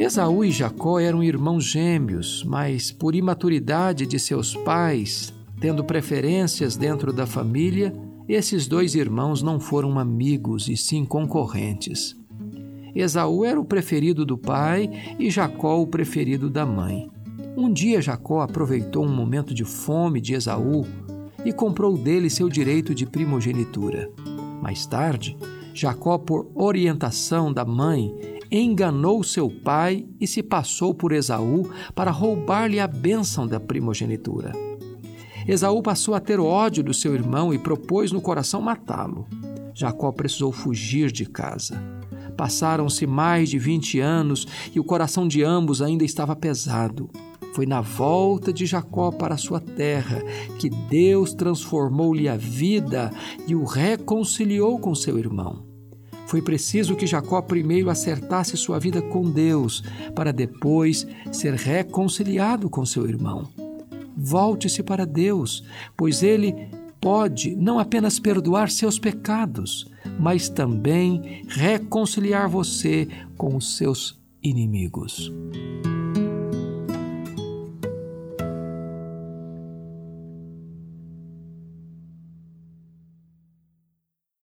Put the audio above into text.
Esaú e Jacó eram irmãos gêmeos, mas por imaturidade de seus pais, tendo preferências dentro da família, esses dois irmãos não foram amigos e sim concorrentes. Esaú era o preferido do pai e Jacó o preferido da mãe. Um dia Jacó aproveitou um momento de fome de Esaú e comprou dele seu direito de primogenitura. Mais tarde, Jacó, por orientação da mãe, enganou seu pai e se passou por Esaú para roubar-lhe a bênção da primogenitura. Esaú passou a ter ódio do seu irmão e propôs no coração matá-lo. Jacó precisou fugir de casa. Passaram-se mais de vinte anos e o coração de ambos ainda estava pesado. Foi na volta de Jacó para sua terra que Deus transformou-lhe a vida e o reconciliou com seu irmão. Foi preciso que Jacó primeiro acertasse sua vida com Deus, para depois ser reconciliado com seu irmão. Volte-se para Deus, pois Ele pode não apenas perdoar seus pecados, mas também reconciliar você com os seus inimigos.